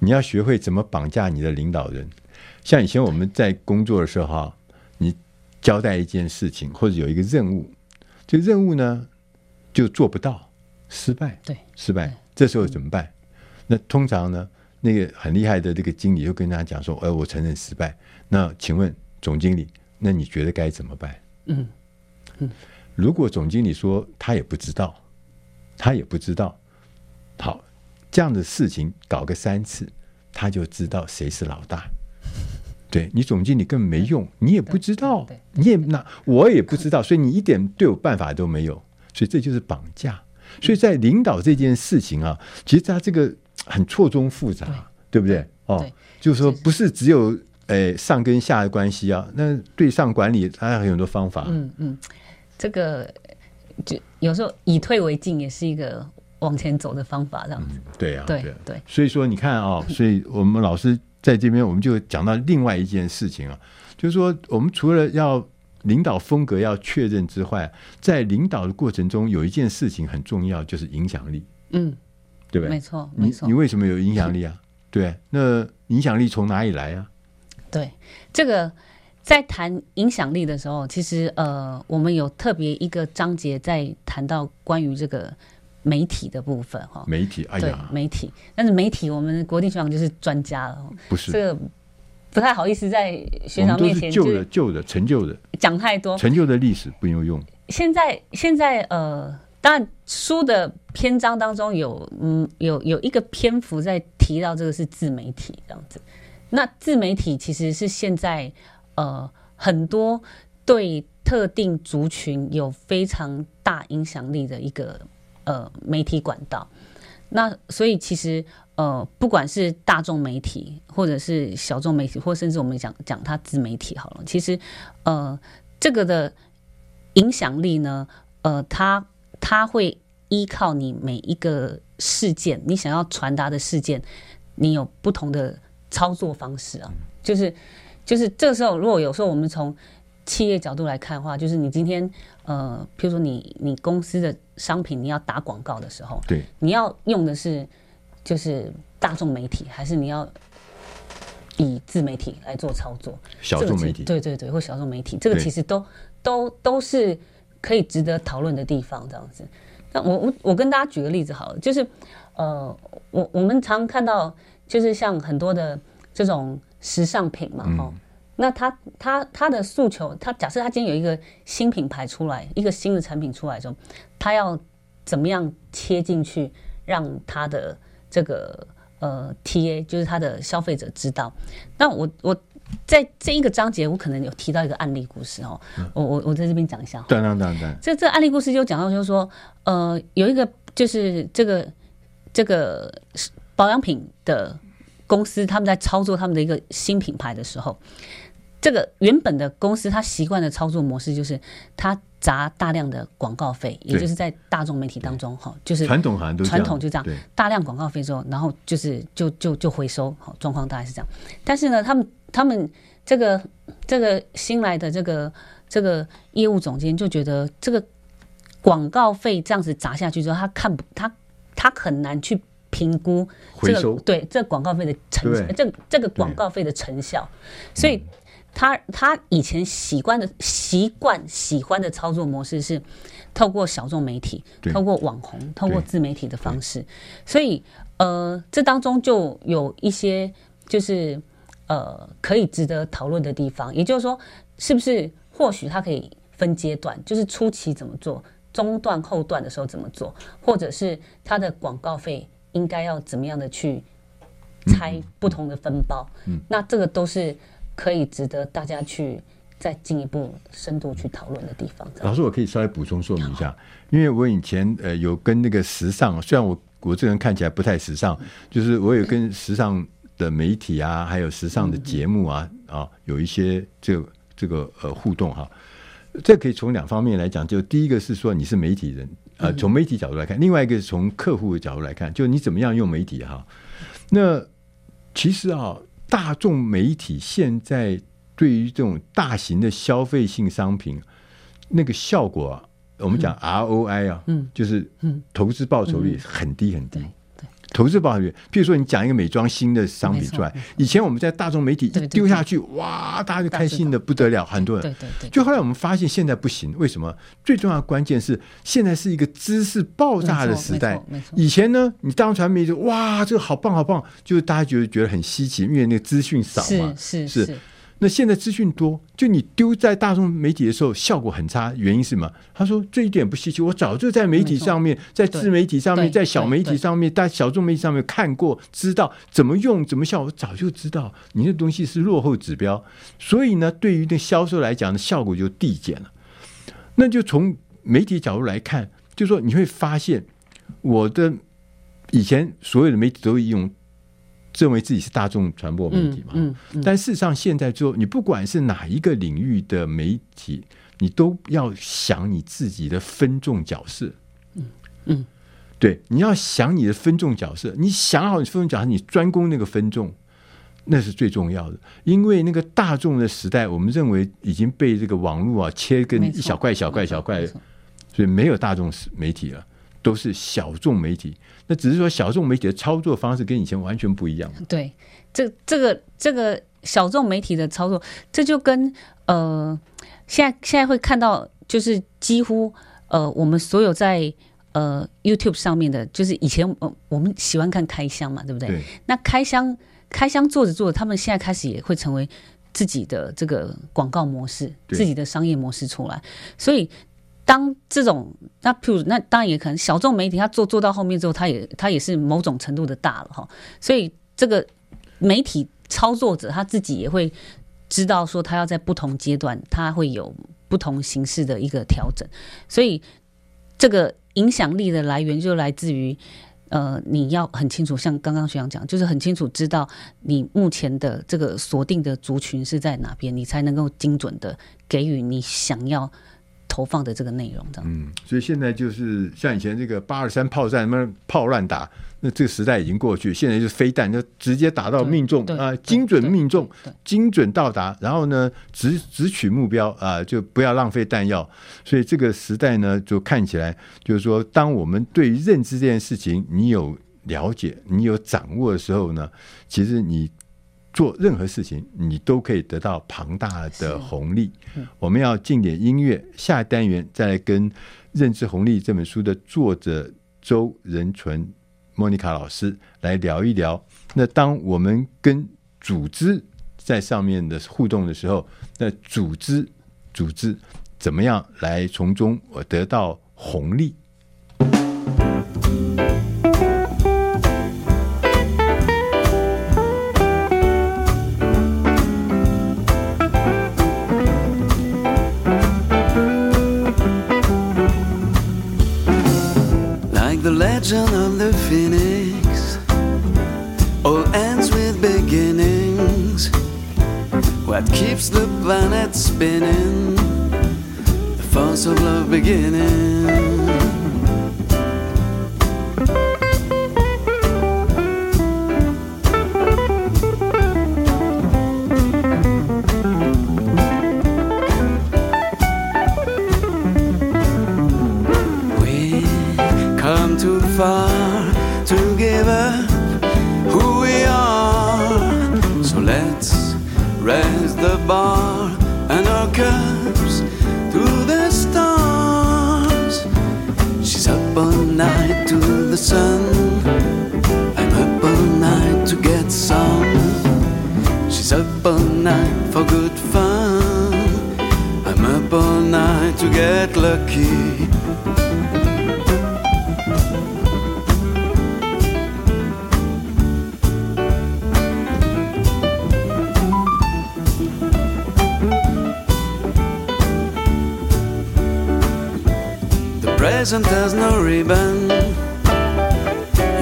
Speaker 1: 你要学会怎么绑架你的领导人。像以前我们在工作的时候，哈，你交代一件事情或者有一个任务，这个任务呢就做不到，失败，
Speaker 2: 对，
Speaker 1: 失败，这时候怎么办？那通常呢，那个很厉害的这个经理就跟他讲说：“哎，我承认失败。那请问总经理，那你觉得该怎么办？”嗯嗯，如果总经理说他也不知道，他也不知道，好。这样的事情搞个三次，他就知道谁是老大。对，你总经理根本没用，你也不知道，你也那我也不知道，所以你一点对我办法都没有。所以这就是绑架。所以在领导这件事情啊，其实他这个很错综复杂，对不对？哦，就是说不是只有诶上跟下的关系啊，那对上管理它还有很多方法。
Speaker 2: 嗯嗯，这个就有时候以退为进也是一个。往前走的方法，这样子，嗯、
Speaker 1: 对啊，
Speaker 2: 对对，
Speaker 1: 所以说你看啊、哦，所以我们老师在这边，我们就讲到另外一件事情啊，就是说，我们除了要领导风格要确认之外，在领导的过程中，有一件事情很重要，就是影响力，嗯，对不对？
Speaker 2: 没错，没错。
Speaker 1: 你你为什么有影响力啊？对，那影响力从哪里来啊？
Speaker 2: 对，这个在谈影响力的时候，其实呃，我们有特别一个章节在谈到关于这个。媒体的部分哈，
Speaker 1: 媒体哎呀，
Speaker 2: 媒体，但是媒体我们国定学长就是专家了，
Speaker 1: 不是。
Speaker 2: 这个不太好意思在学长面前
Speaker 1: 旧的旧的陈旧的。
Speaker 2: 讲太多。
Speaker 1: 陈旧的历史不用用。
Speaker 2: 现在现在呃，当然书的篇章当中有嗯有有一个篇幅在提到这个是自媒体这样子，那自媒体其实是现在呃很多对特定族群有非常大影响力的一个。呃，媒体管道，那所以其实呃，不管是大众媒体，或者是小众媒体，或甚至我们讲讲它自媒体好了，其实呃，这个的影响力呢，呃，它它会依靠你每一个事件，你想要传达的事件，你有不同的操作方式啊，就是就是这时候，如果有时候我们从企业角度来看的话，就是你今天呃，譬如说你你公司的商品你要打广告的时候，
Speaker 1: 对，
Speaker 2: 你要用的是就是大众媒体，还是你要以自媒体来做操作？
Speaker 1: 小众媒体，
Speaker 2: 对对对，或小众媒体，这个其实都都都是可以值得讨论的地方。这样子，那我我我跟大家举个例子好了，就是呃，我我们常看到就是像很多的这种时尚品嘛，哈、嗯。那他他他的诉求，他假设他今天有一个新品牌出来，一个新的产品出来的时候，他要怎么样切进去，让他的这个呃 TA 就是他的消费者知道。那我我在这一个章节，我可能有提到一个案例故事哦，嗯、我我我在这边讲一下。
Speaker 1: 对对对对。
Speaker 2: 这这案例故事就讲到，就是说，呃，有一个就是这个这个保养品的公司，他们在操作他们的一个新品牌的时候。这个原本的公司，他习惯的操作模式就是，他砸大量的广告费，也就是在大众媒体当中，哈，就是
Speaker 1: 传统好像都
Speaker 2: 传统就这样，大量广告费之后，然后就是就就就回收，好，状况大概是这样。但是呢，他们他们这个这个新来的这个这个业务总监就觉得，这个广告费这样子砸下去之后，他看不他他很难去评估这个回收。对这广告费的成这这个广告费的成效，所以。他他以前习惯的习惯喜欢的操作模式是透过小众媒体、透过网红、透过自媒体的方式，所以呃，这当中就有一些就是呃可以值得讨论的地方。也就是说，是不是或许他可以分阶段，就是初期怎么做，中段、后段的时候怎么做，或者是他的广告费应该要怎么样的去拆不同的分包？嗯，那这个都是。可以值得大家去再进一步深度去讨论的地方。
Speaker 1: 老师，我可以稍微补充说明一下，因为我以前呃有跟那个时尚，虽然我我这个人看起来不太时尚，就是我有跟时尚的媒体啊，还有时尚的节目啊啊有一些这这个呃互动哈。这可以从两方面来讲，就第一个是说你是媒体人，呃，从媒体角度来看；另外一个是从客户的角度来看，就你怎么样用媒体哈。那其实啊。大众媒体现在对于这种大型的消费性商品，那个效果啊，我们讲 ROI 啊，嗯，就是投资报酬率很低很低。投资报酬率，譬如说你讲一个美妆新的商品出来，以前我们在大众媒体一丢下去，哇，大家就开心的不得了，很多人。对对对。就后来我们发现现在不行，为什么？最重要的关键是现在是一个知识爆炸的时代。以前呢，你当传媒就哇，这个好棒好棒，就是大家觉得觉得很稀奇，因为那个资讯少嘛，是是。那现在资讯多，就你丢在大众媒体的时候效果很差，原因是什么？他说这一点不稀奇，我早就在媒体上面，在自媒体上面，在小媒体上面，在小众媒体上面看过，知道怎么用，怎么效，我早就知道。你那东西是落后指标，所以呢，对于那销售来讲的效果就递减了。那就从媒体角度来看，就说你会发现，我的以前所有的媒体都用。认为自己是大众传播媒体嘛？嗯嗯嗯、但事实上，现在就你不管是哪一个领域的媒体，你都要想你自己的分众角色。嗯嗯，对，你要想你的分众角色，你想好你分众角色，你专攻那个分众，那是最重要的。因为那个大众的时代，我们认为已经被这个网络啊切跟一小块小块小块，所以没有大众媒体了。都是小众媒体，那只是说小众媒体的操作方式跟以前完全不一样。
Speaker 2: 对，这这个这个小众媒体的操作，这就跟呃，现在现在会看到，就是几乎呃，我们所有在呃 YouTube 上面的，就是以前呃我们喜欢看开箱嘛，对不对？对。那开箱开箱做着做着，他们现在开始也会成为自己的这个广告模式，自己的商业模式出来，所以。当这种那譬如那当然也可能小众媒体，他做做到后面之后，他也他也是某种程度的大了哈，所以这个媒体操作者他自己也会知道说，他要在不同阶段，他会有不同形式的一个调整，所以这个影响力的来源就来自于呃，你要很清楚，像刚刚学长讲，就是很清楚知道你目前的这个锁定的族群是在哪边，你才能够精准的给予你想要。投放的这个内容，这样
Speaker 1: 嗯，所以现在就是像以前这个八二三炮战，什么炮乱打，那这个时代已经过去，现在就是飞弹，就直接打到命中啊，精准命中，精准到达，然后呢，直直取目标啊，就不要浪费弹药。所以这个时代呢，就看起来就是说，当我们对于认知这件事情，你有了解，你有掌握的时候呢，其实你。做任何事情，你都可以得到庞大的红利。我们要进点音乐，下单元再来跟《认知红利》这本书的作者周仁纯莫妮卡老师来聊一聊。那当我们跟组织
Speaker 5: 在上面的互动的时候，那组织组织怎么样来从中我得到红利？spinning, the force of love beginning. present has no ribbon.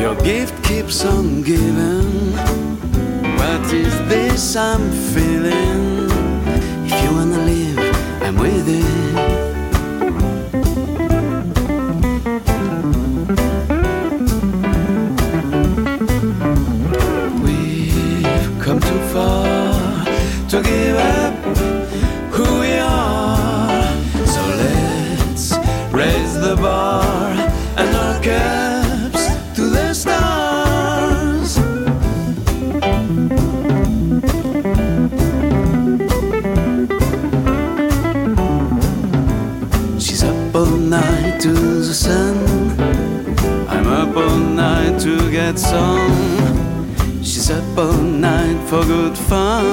Speaker 5: Your gift keeps on giving. What is this I'm feeling? If you wanna live, I'm with it. We've come too far to give up bar and our caps to the stars. She's up all night to the sun. I'm up all night to get some. She's up all night for good fun.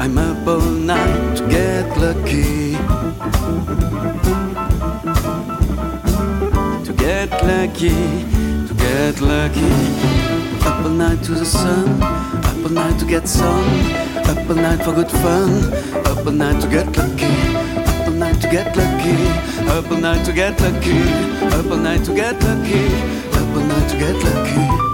Speaker 5: I'm up all night to get lucky lucky, to get lucky. Up all night to the sun, up all night to get some, up all night for good fun, up all night to get lucky, up all night to get lucky, up all night to get lucky, up all night to get lucky, up all night to get lucky.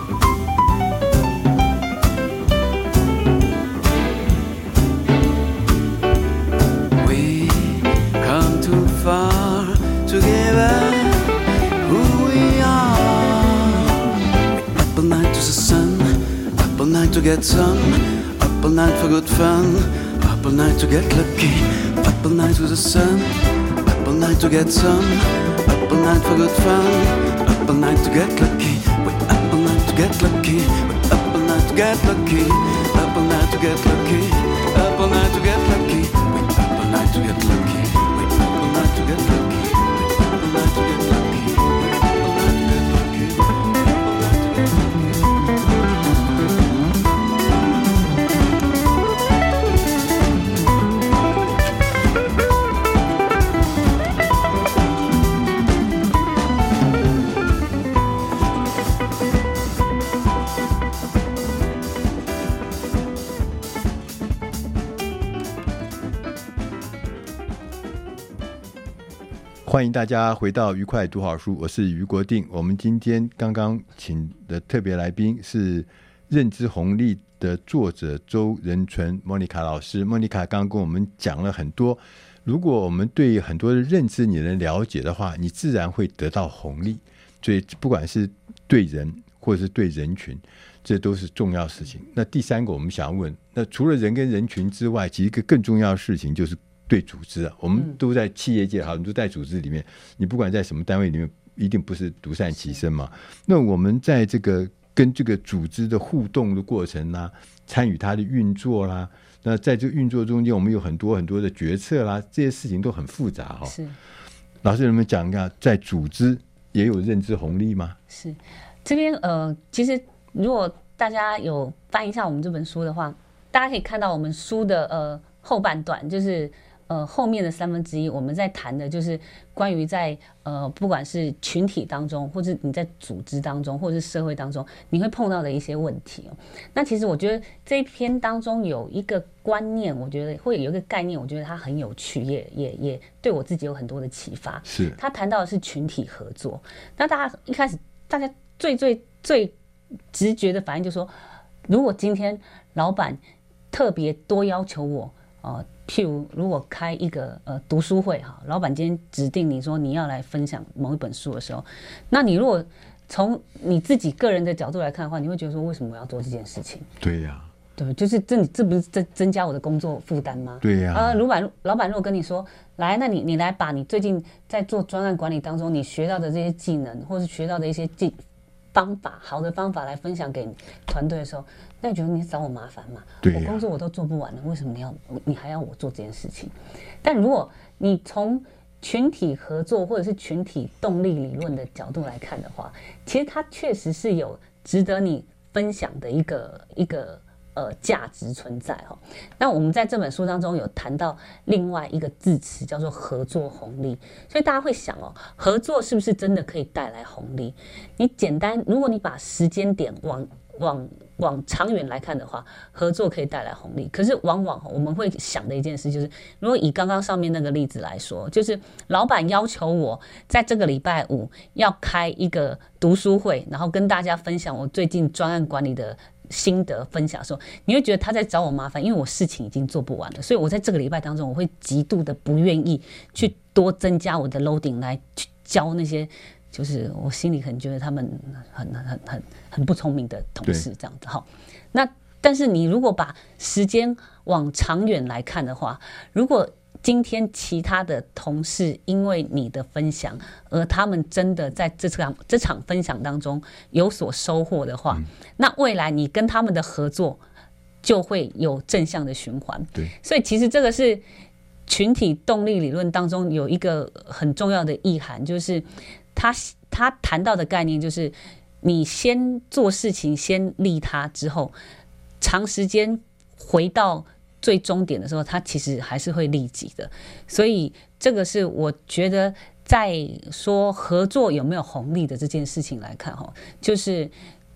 Speaker 5: get up all night for good fun, up all night to get lucky, up all night with the sun, up all night to get some. up all night for good fun, up all night to get lucky, We up all night to get lucky, We up all night to get lucky, up all night to get lucky, up all night to get lucky.
Speaker 1: 欢
Speaker 5: 迎大家回到愉快读好书，我是于国定。我们今天刚刚请的特别来宾是《认知红利》的作者周仁纯莫妮卡老师。莫妮卡刚刚跟我们讲了很多，如果我们对很多的认知你能了解的话，你自然会得到红利。所以不管是对人或者是对人群，这都是重要事情。那第三个，我们想要问，那除了人跟人群之外，其实一个更重要的事情就是。对组织啊，我们都在企业界好，我们都在组织里面。你不管在什么单位里面，一定不是独善其身嘛。那我们在这个跟这个组织的互动的过程啦、啊，参与它的运作啦，那在这个运作中间，我们有很多很多的决策啦，这些事情都很复杂哈。是，老师，能不能讲一下，在组织也有认知红利吗？
Speaker 2: 是，这边呃，其实如果大家有翻一下我们这本书的话。大家可以看到我们书的呃后半段，就是。呃，后面的三分之一，我们在谈的就是关于在呃，不管是群体当中，或者你在组织当中，或者是社会当中，你会碰到的一些问题哦。那其实我觉得这一篇当中有一个观念，我觉得会有一个概念，我觉得它很有趣，也也也对我自己有很多的启发。
Speaker 1: 是，
Speaker 2: 他谈到的是群体合作。那大家一开始，大家最最最直觉的反应就是说，如果今天老板特别多要求我，呃。譬如，如果开一个呃读书会哈，老板今天指定你说你要来分享某一本书的时候，那你如果从你自己个人的角度来看的话，你会觉得说，为什么我要做这件事情？
Speaker 1: 对呀、啊，
Speaker 2: 对，就是这这不是增增加我的工作负担吗？
Speaker 1: 对呀、啊。
Speaker 2: 呃，老板老板如果跟你说，来，那你你来把你最近在做专案管理当中你学到的这些技能，或是学到的一些技方法，好的方法来分享给团队的时候。那你觉得你找我麻烦嘛？对啊、我工作我都做不完了，为什么你要你还要我做这件事情？但如果你从群体合作或者是群体动力理论的角度来看的话，其实它确实是有值得你分享的一个一个呃价值存在哈。那我们在这本书当中有谈到另外一个字词叫做合作红利，所以大家会想哦，合作是不是真的可以带来红利？你简单，如果你把时间点往往往长远来看的话，合作可以带来红利。可是往往我们会想的一件事就是，如果以刚刚上面那个例子来说，就是老板要求我在这个礼拜五要开一个读书会，然后跟大家分享我最近专案管理的心得分享的时候，你会觉得他在找我麻烦，因为我事情已经做不完了。所以我在这个礼拜当中，我会极度的不愿意去多增加我的 loading 来去教那些。就是我心里很觉得他们很很很很不聪明的同事这样子哈。那但是你如果把时间往长远来看的话，如果今天其他的同事因为你的分享而他们真的在这场这场分享当中有所收获的话，那未来你跟他们的合作就会有正向的循环。对，所以其实这个是群体动力理论当中有一个很重要的意涵，就是。他他谈到的概念就是，你先做事情，先利他之后，长时间回到最终点的时候，他其实还是会利己的。所以这个是我觉得在说合作有没有红利的这件事情来看，哈，就是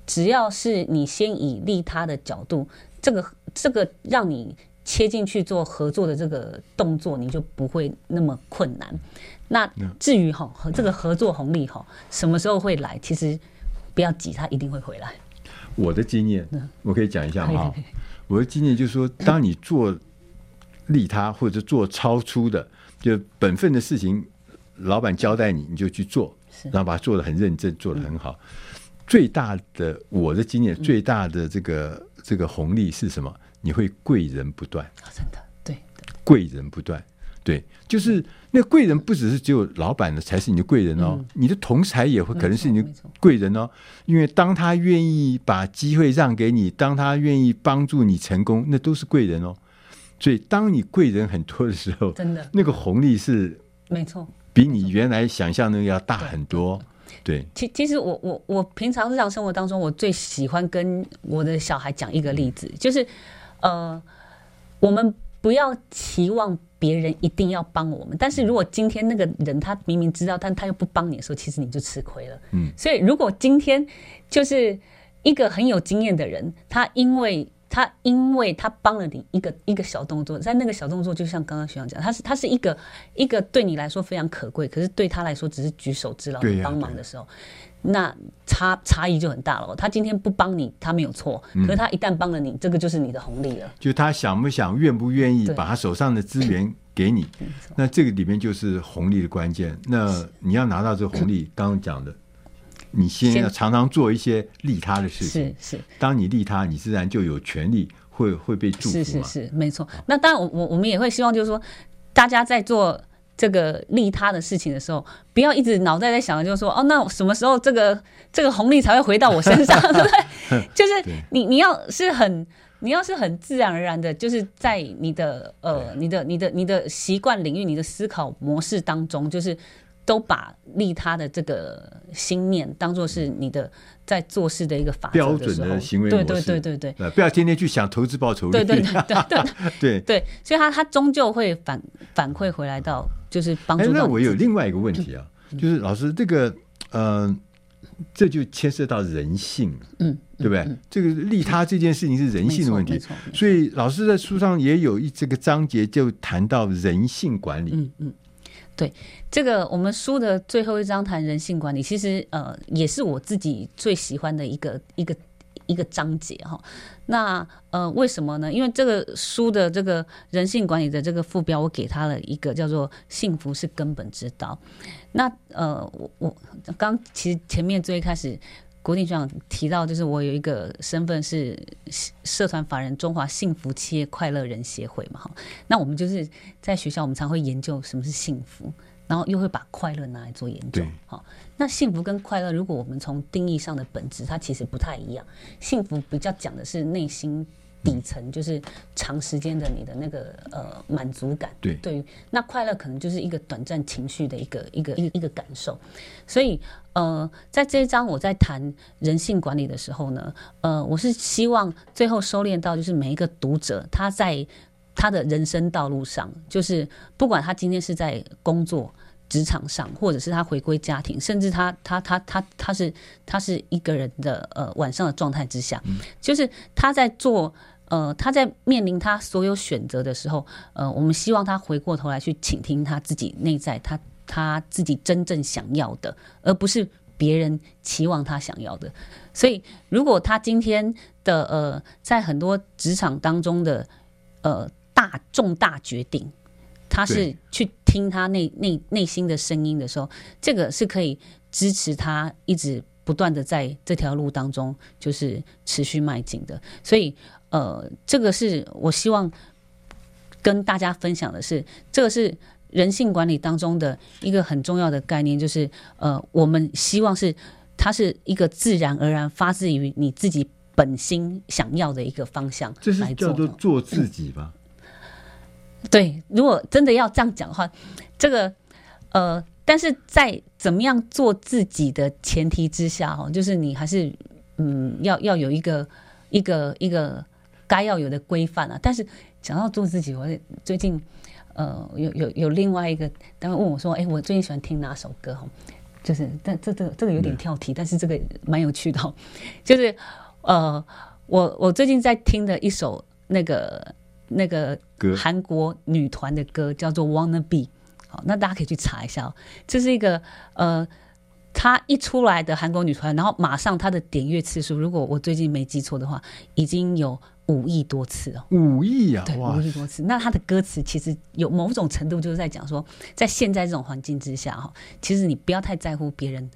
Speaker 2: 只要是你先以利他的角度，这个这个让你切进去做合作的这个动作，你就不会那么困难。那至于哈和这个合作红利哈什么时候会来？其实不要急，它一定会回来。
Speaker 1: 我的经验，我可以讲一下哈。我的经验就是说，当你做利他或者做超出的就本分的事情，老板交代你，你就去做，然后把它做的很认真，做的很好。最大的我的经验，最大的这个这个红利是什么？你会贵人不断。
Speaker 2: 真的，对，
Speaker 1: 贵人不断。对，就是那贵人不只是只有老板的才是你的贵人哦，嗯、你的同才也会可能是你的贵人哦，因为当他愿意把机会让给你，当他愿意帮助你成功，那都是贵人哦。所以当你贵人很多的时候，真的那个红利是没错，比你原来想象的要大很多。对，
Speaker 2: 其其实我我我平常日常生活当中，我最喜欢跟我的小孩讲一个例子，就是呃，我们不要期望。别人一定要帮我们，但是如果今天那个人他明明知道，但他又不帮你的时候，其实你就吃亏了。嗯，所以如果今天就是一个很有经验的人，他因为他因为他帮了你一个一个小动作，在那个小动作就像刚刚学长讲，他是他是一个一个对你来说非常可贵，可是对他来说只是举手之劳的帮忙的时候。那差差异就很大了。他今天不帮你，他没有错。可是他一旦帮了你，嗯，这个就是你的红利了。
Speaker 1: 就他想不想、愿不愿意把他手上的资源 给你，那这个里面就是红利的关键。那你要拿到这个红利，刚刚讲的，你先要常常做一些利他的事情。是是，当你利他，你自然就有权利会会被祝福。
Speaker 2: 是是是，没错。那当然，我我我们也会希望，就是说，大家在做。这个利他的事情的时候，不要一直脑袋在想，就是说，哦，那什么时候这个这个红利才会回到我身上，对 不对？就是你你要是很，你要是很自然而然的，就是在你的呃，你的你的你的习惯领域，你的思考模式当中，就是都把利他的这个心念当做是你的在做事的一个法则
Speaker 1: 标准的行为模式，
Speaker 2: 对对对对对，
Speaker 1: 不要天天去想投资报酬率，
Speaker 2: 对对对
Speaker 1: 对
Speaker 2: 对。所以他他终究会反反馈回来到就是帮助哎。
Speaker 1: 那我有另外一个问题啊，就是老师这个呃，这就牵涉到人性，嗯，对不对？这个利他这件事情是人性的问题，所以老师在书上也有一这个章节就谈到人性管理，嗯嗯。
Speaker 2: 对，这个我们书的最后一章谈人性管理，其实呃也是我自己最喜欢的一个一个一个章节哈。那呃为什么呢？因为这个书的这个人性管理的这个副标，我给他了一个叫做“幸福是根本之道”。那呃我我刚其实前面最开始。国定学长提到，就是我有一个身份是社团法人中华幸福企业快乐人协会嘛，哈，那我们就是在学校，我们常会研究什么是幸福，然后又会把快乐拿来做研究，好，那幸福跟快乐，如果我们从定义上的本质，它其实不太一样，幸福比较讲的是内心。底层就是长时间的你的那个呃满足感，
Speaker 1: 对，
Speaker 2: 对。于那快乐可能就是一个短暂情绪的一个一个一个一个感受，所以呃在这一章我在谈人性管理的时候呢，呃我是希望最后收敛到就是每一个读者他在他的人生道路上，就是不管他今天是在工作职场上，或者是他回归家庭，甚至他他他他他是他是一个人的呃晚上的状态之下，就是他在做。呃，他在面临他所有选择的时候，呃，我们希望他回过头来去倾听他自己内在，他他自己真正想要的，而不是别人期望他想要的。所以，如果他今天的呃，在很多职场当中的呃大重大决定，他是去听他内内内心的声音的时候，这个是可以支持他一直不断的在这条路当中就是持续迈进的。所以。呃，这个是我希望跟大家分享的是，这个是人性管理当中的一个很重要的概念，就是呃，我们希望是它是一个自然而然发自于你自己本心想要的一个方向，
Speaker 1: 这是叫做做自己吧？
Speaker 2: 嗯，对，如果真的要这样讲的话，这个呃，但是在怎么样做自己的前提之下，哦，就是你还是嗯，要要有一个一个一个。该要有的规范啊，但是讲到做自己，我最近呃有有有另外一个单位问我说：“哎、欸，我最近喜欢听哪首歌？”哈，就是但这这个这个有点跳题，但是这个蛮有趣的，就是呃我我最近在听的一首那个那个韩国女团的歌叫做《Wanna Be》，好，那大家可以去查一下哦。这是一个呃，她一出来的韩国女团，然后马上她的点阅次数，如果我最近没记错的话，已经有。五亿多次哦，
Speaker 1: 五亿啊，
Speaker 2: 对，五亿多次。那他的歌词其实有某种程度就是在讲说，在现在这种环境之下哈，其实你不要太在乎别人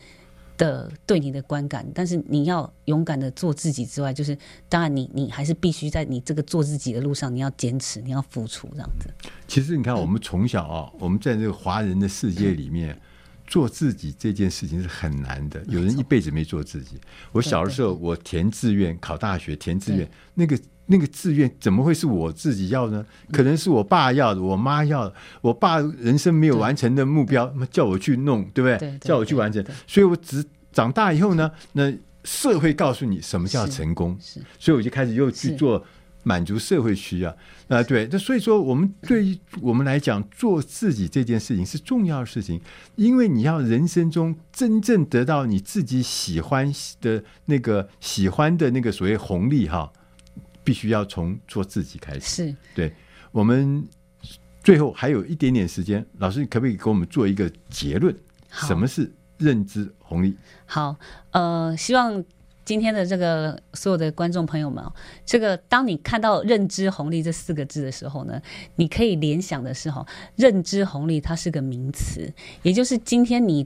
Speaker 2: 的对你的观感，但是你要勇敢的做自己之外，就是当然你你还是必须在你这个做自己的路上，你要坚持，你要付出这样子。
Speaker 1: 其实你看，我们从小啊，我们在这个华人的世界里面。嗯做自己这件事情是很难的，有人一辈子没做自己。我小的时候，我填志愿考大学，填志愿那个那个志愿怎么会是我自己要呢？可能是我爸要的，我妈要的。我爸人生没有完成的目标，那么叫我去弄，对不对？叫我去完成。所以我只长大以后呢，那社会告诉你什么叫成功，所以我就开始又去做。满足社会需要啊，对，那所以说，我们对于我们来讲，做自己这件事情是重要的事情，因为你要人生中真正得到你自己喜欢的那个喜欢的那个所谓红利哈，必须要从做自己开始。
Speaker 2: 是，
Speaker 1: 对，我们最后还有一点点时间，老师可不可以给我们做一个结论？什么是认知红利？
Speaker 2: 好，呃，希望。今天的这个所有的观众朋友们，这个当你看到“认知红利”这四个字的时候呢，你可以联想的是哈，认知红利它是个名词，也就是今天你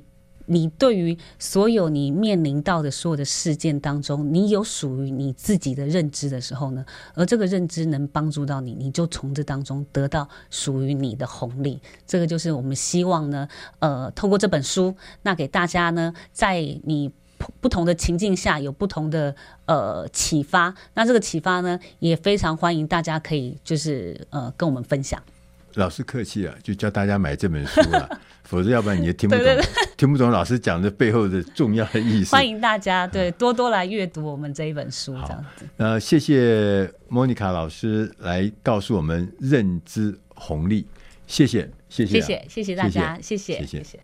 Speaker 2: 你对于所有你面临到的所有的事件当中，你有属于你自己的认知的时候呢，而这个认知能帮助到你，你就从这当中得到属于你的红利。这个就是我们希望呢，呃，透过这本书，那给大家呢，在你。不同的情境下有不同的呃启发，那这个启发呢，也非常欢迎大家可以就是呃跟我们分享。
Speaker 1: 老师客气了，就教大家买这本书了，否则要不然你也听不懂，
Speaker 2: 对对对
Speaker 1: 听不懂老师讲的背后的重要的意思。
Speaker 2: 欢迎大家对多多来阅读我们这一本书，这样子。
Speaker 1: 呃，谢谢莫妮卡老师来告诉我们认知红利，谢谢，谢谢、啊，
Speaker 2: 谢谢，谢谢大家。谢谢谢谢